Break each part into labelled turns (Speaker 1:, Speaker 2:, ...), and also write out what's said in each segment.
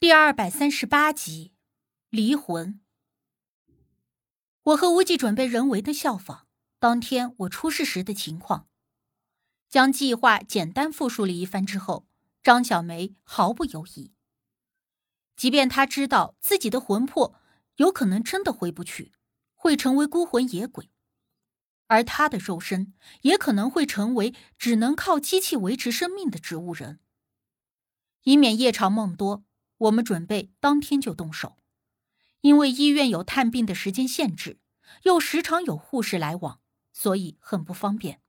Speaker 1: 第二百三十八集，离魂。我和无忌准备人为的效仿当天我出事时的情况，将计划简单复述了一番之后，张小梅毫不犹豫。即便他知道自己的魂魄有可能真的回不去，会成为孤魂野鬼，而他的肉身也可能会成为只能靠机器维持生命的植物人，以免夜长梦多。我们准备当天就动手，因为医院有探病的时间限制，又时常有护士来往，所以很不方便。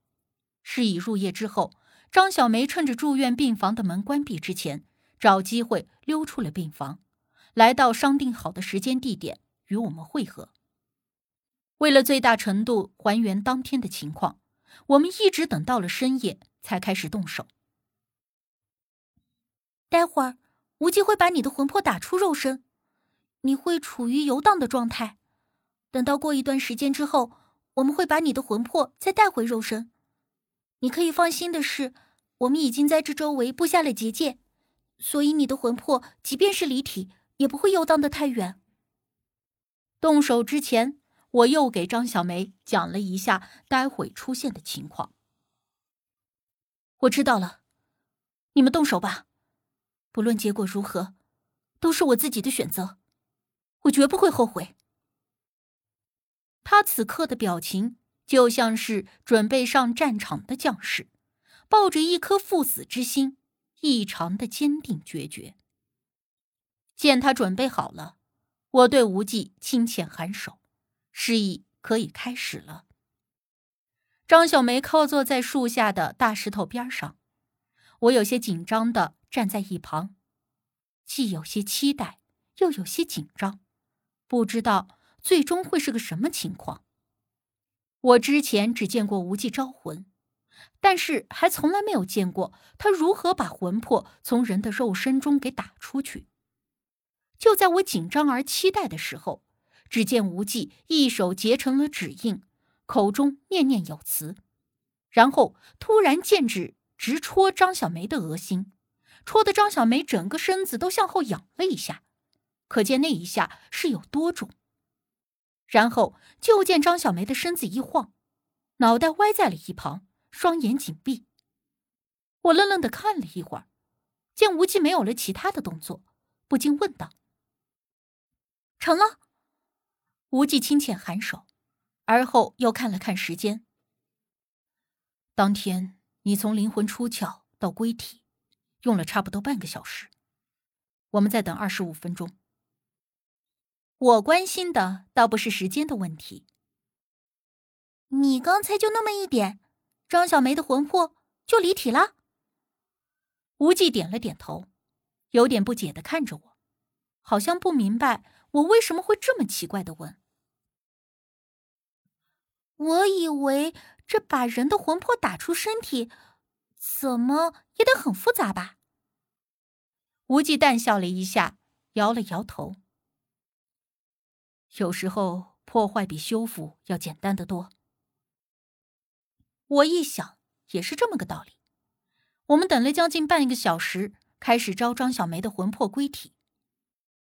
Speaker 1: 事已入夜之后，张小梅趁着住院病房的门关闭之前，找机会溜出了病房，来到商定好的时间地点与我们会合。为了最大程度还原当天的情况，我们一直等到了深夜才开始动手。
Speaker 2: 待会儿。无忌会把你的魂魄打出肉身，你会处于游荡的状态。等到过一段时间之后，我们会把你的魂魄再带回肉身。你可以放心的是，我们已经在这周围布下了结界，所以你的魂魄即便是离体，也不会游荡的太远。
Speaker 1: 动手之前，我又给张小梅讲了一下待会出现的情况。
Speaker 2: 我知道了，你们动手吧。不论结果如何，都是我自己的选择，我绝不会后悔。
Speaker 1: 他此刻的表情就像是准备上战场的将士，抱着一颗赴死之心，异常的坚定决绝。见他准备好了，我对无忌轻浅颔首，示意可以开始了。张小梅靠坐在树下的大石头边上，我有些紧张的。站在一旁，既有些期待，又有些紧张，不知道最终会是个什么情况。我之前只见过无忌招魂，但是还从来没有见过他如何把魂魄从人的肉身中给打出去。就在我紧张而期待的时候，只见无忌一手结成了指印，口中念念有词，然后突然剑指直戳张小梅的额心。戳得张小梅整个身子都向后仰了一下，可见那一下是有多重。然后就见张小梅的身子一晃，脑袋歪在了一旁，双眼紧闭。我愣愣的看了一会儿，见无忌没有了其他的动作，不禁问道：“
Speaker 2: 成了？”
Speaker 1: 无忌轻浅颔首，而后又看了看时间。当天你从灵魂出窍到归体。用了差不多半个小时，我们再等二十五分钟。我关心的倒不是时间的问题。
Speaker 2: 你刚才就那么一点，张小梅的魂魄就离体了。
Speaker 1: 无忌点了点头，有点不解的看着我，好像不明白我为什么会这么奇怪的问。
Speaker 2: 我以为这把人的魂魄打出身体。怎么也得很复杂吧？
Speaker 1: 无忌淡笑了一下，摇了摇头。有时候破坏比修复要简单的多。我一想，也是这么个道理。我们等了将近半个小时，开始招张小梅的魂魄归体。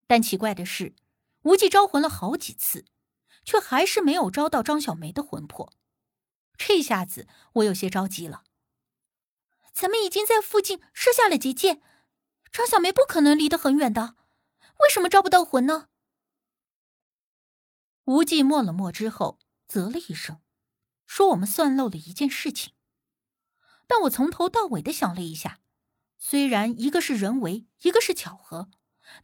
Speaker 1: 但奇怪的是，无忌招魂了好几次，却还是没有招到张小梅的魂魄。这下子我有些着急了。
Speaker 2: 咱们已经在附近设下了结界，张小梅不可能离得很远的，为什么招不到魂呢？
Speaker 1: 无忌默了默之后，啧了一声，说：“我们算漏了一件事情。”但我从头到尾的想了一下，虽然一个是人为，一个是巧合，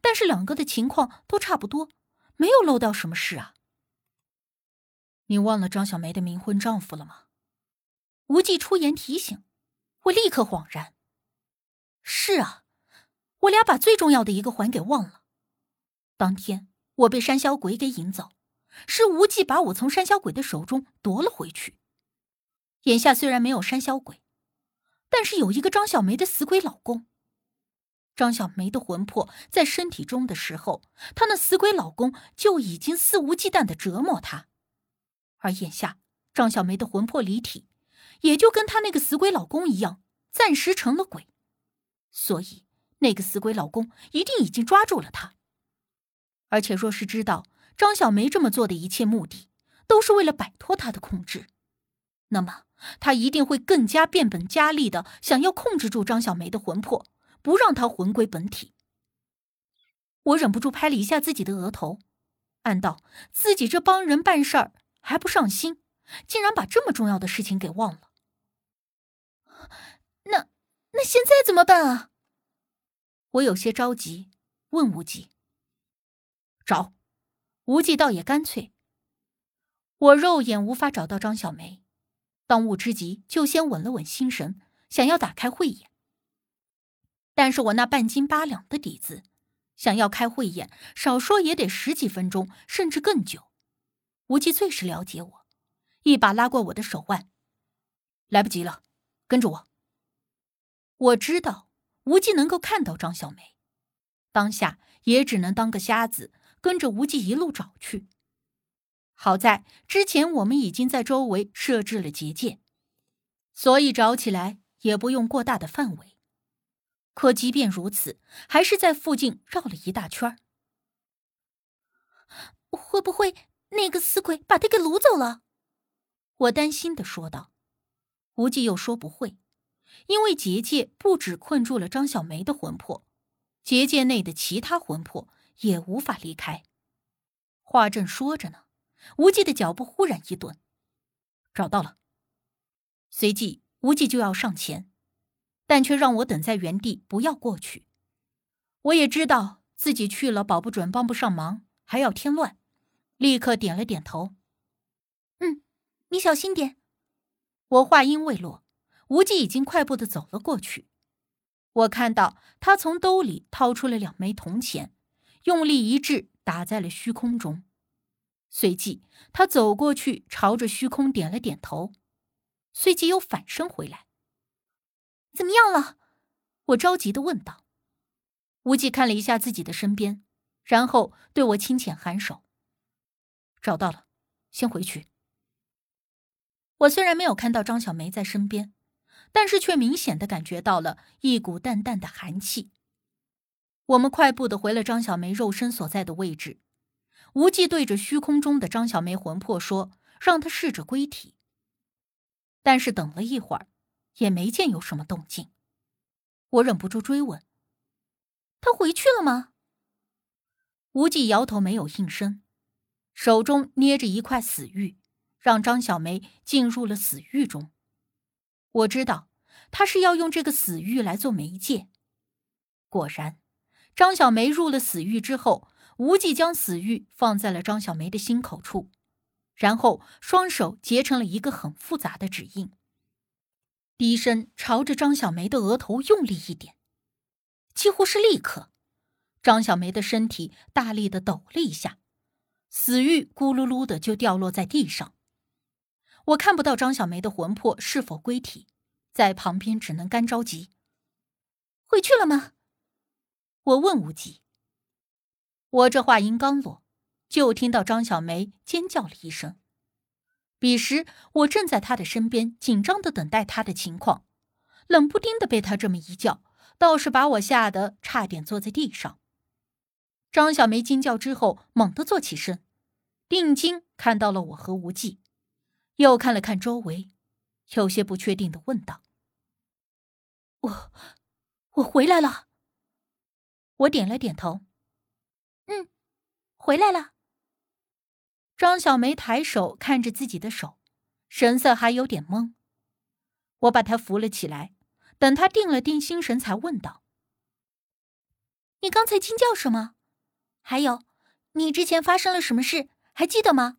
Speaker 1: 但是两个的情况都差不多，没有漏掉什么事啊。你忘了张小梅的冥婚丈夫了吗？无忌出言提醒。我立刻恍然，是啊，我俩把最重要的一个环给忘了。当天我被山魈鬼给引走，是无忌把我从山魈鬼的手中夺了回去。眼下虽然没有山魈鬼，但是有一个张小梅的死鬼老公。张小梅的魂魄在身体中的时候，她那死鬼老公就已经肆无忌惮的折磨她，而眼下张小梅的魂魄离体。也就跟她那个死鬼老公一样，暂时成了鬼，所以那个死鬼老公一定已经抓住了她。而且，若是知道张小梅这么做的一切目的都是为了摆脱他的控制，那么他一定会更加变本加厉的想要控制住张小梅的魂魄，不让她魂归本体。我忍不住拍了一下自己的额头，暗道自己这帮人办事儿还不上心，竟然把这么重要的事情给忘了。
Speaker 2: 那那现在怎么办啊？
Speaker 1: 我有些着急，问无忌。找，无忌倒也干脆。我肉眼无法找到张小梅，当务之急就先稳了稳心神，想要打开慧眼。但是我那半斤八两的底子，想要开慧眼，少说也得十几分钟，甚至更久。无忌最是了解我，一把拉过我的手腕，来不及了，跟着我。我知道无忌能够看到张小梅，当下也只能当个瞎子。跟着无忌一路找去。好在之前我们已经在周围设置了结界，所以找起来也不用过大的范围。可即便如此，还是在附近绕了一大圈
Speaker 2: 会不会那个死鬼把他给掳走了？
Speaker 1: 我担心的说道。无忌又说不会，因为结界不止困住了张小梅的魂魄，结界内的其他魂魄。也无法离开。话正说着呢，无忌的脚步忽然一顿，找到了。随即，无忌就要上前，但却让我等在原地，不要过去。我也知道自己去了，保不准帮不上忙，还要添乱，立刻点了点头。
Speaker 2: 嗯，你小心点。
Speaker 1: 我话音未落，无忌已经快步的走了过去。我看到他从兜里掏出了两枚铜钱。用力一掷，打在了虚空中。随即，他走过去，朝着虚空点了点头，随即又反身回来。
Speaker 2: 怎么样了？
Speaker 1: 我着急的问道。无忌看了一下自己的身边，然后对我轻浅颔首：“找到了，先回去。”我虽然没有看到张小梅在身边，但是却明显的感觉到了一股淡淡的寒气。我们快步的回了张小梅肉身所在的位置，无忌对着虚空中的张小梅魂魄说：“让她试着归体。”但是等了一会儿，也没见有什么动静。我忍不住追问：“
Speaker 2: 她回去了吗？”
Speaker 1: 无忌摇头，没有应声，手中捏着一块死玉，让张小梅进入了死域中。我知道他是要用这个死玉来做媒介。果然。张小梅入了死狱之后，无忌将死狱放在了张小梅的心口处，然后双手结成了一个很复杂的指印，低声朝着张小梅的额头用力一点，几乎是立刻，张小梅的身体大力的抖了一下，死玉咕噜噜的就掉落在地上。我看不到张小梅的魂魄是否归体，在旁边只能干着急。
Speaker 2: 回去了吗？
Speaker 1: 我问无忌：“我这话音刚落，就听到张小梅尖叫了一声。彼时我正在她的身边，紧张的等待她的情况，冷不丁的被她这么一叫，倒是把我吓得差点坐在地上。张小梅惊叫之后，猛地坐起身，定睛看到了我和无忌，又看了看周围，有些不确定的问道：‘
Speaker 2: 我，我回来了。’”
Speaker 1: 我点了点头，
Speaker 2: 嗯，回来了。
Speaker 1: 张小梅抬手看着自己的手，神色还有点懵。我把她扶了起来，等她定了定心神，才问道：“
Speaker 2: 你刚才惊叫什么？还有，你之前发生了什么事？还记得吗？”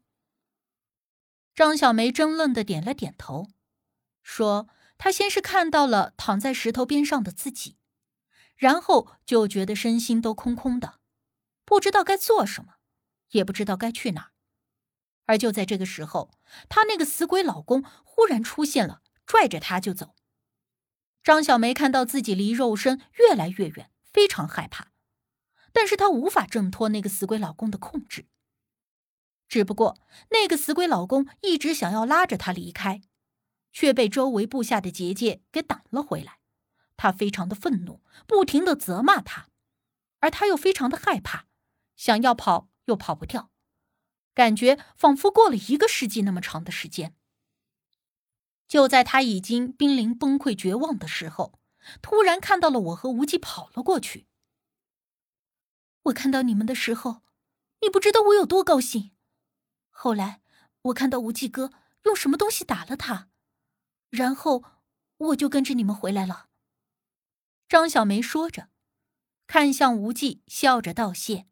Speaker 1: 张小梅怔愣的点了点头，说：“她先是看到了躺在石头边上的自己。”然后就觉得身心都空空的，不知道该做什么，也不知道该去哪儿。而就在这个时候，她那个死鬼老公忽然出现了，拽着她就走。张小梅看到自己离肉身越来越远，非常害怕，但是她无法挣脱那个死鬼老公的控制。只不过那个死鬼老公一直想要拉着她离开，却被周围布下的结界给挡了回来。他非常的愤怒，不停的责骂他，而他又非常的害怕，想要跑又跑不掉，感觉仿佛过了一个世纪那么长的时间。就在他已经濒临崩溃绝望的时候，突然看到了我和无忌跑了过去。
Speaker 2: 我看到你们的时候，你不知道我有多高兴。后来我看到无忌哥用什么东西打了他，然后我就跟着你们回来了。
Speaker 1: 张小梅说着，看向无忌，笑着道谢：“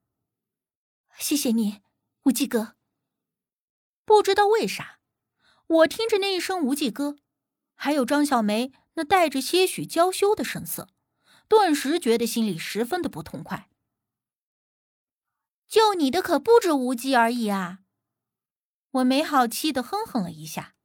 Speaker 2: 谢谢你，无忌哥。”
Speaker 1: 不知道为啥。我听着那一声“无忌哥”，还有张小梅那带着些许娇羞的神色，顿时觉得心里十分的不痛快。
Speaker 2: 救你的可不止无忌而已啊！
Speaker 1: 我没好气的哼哼了一下。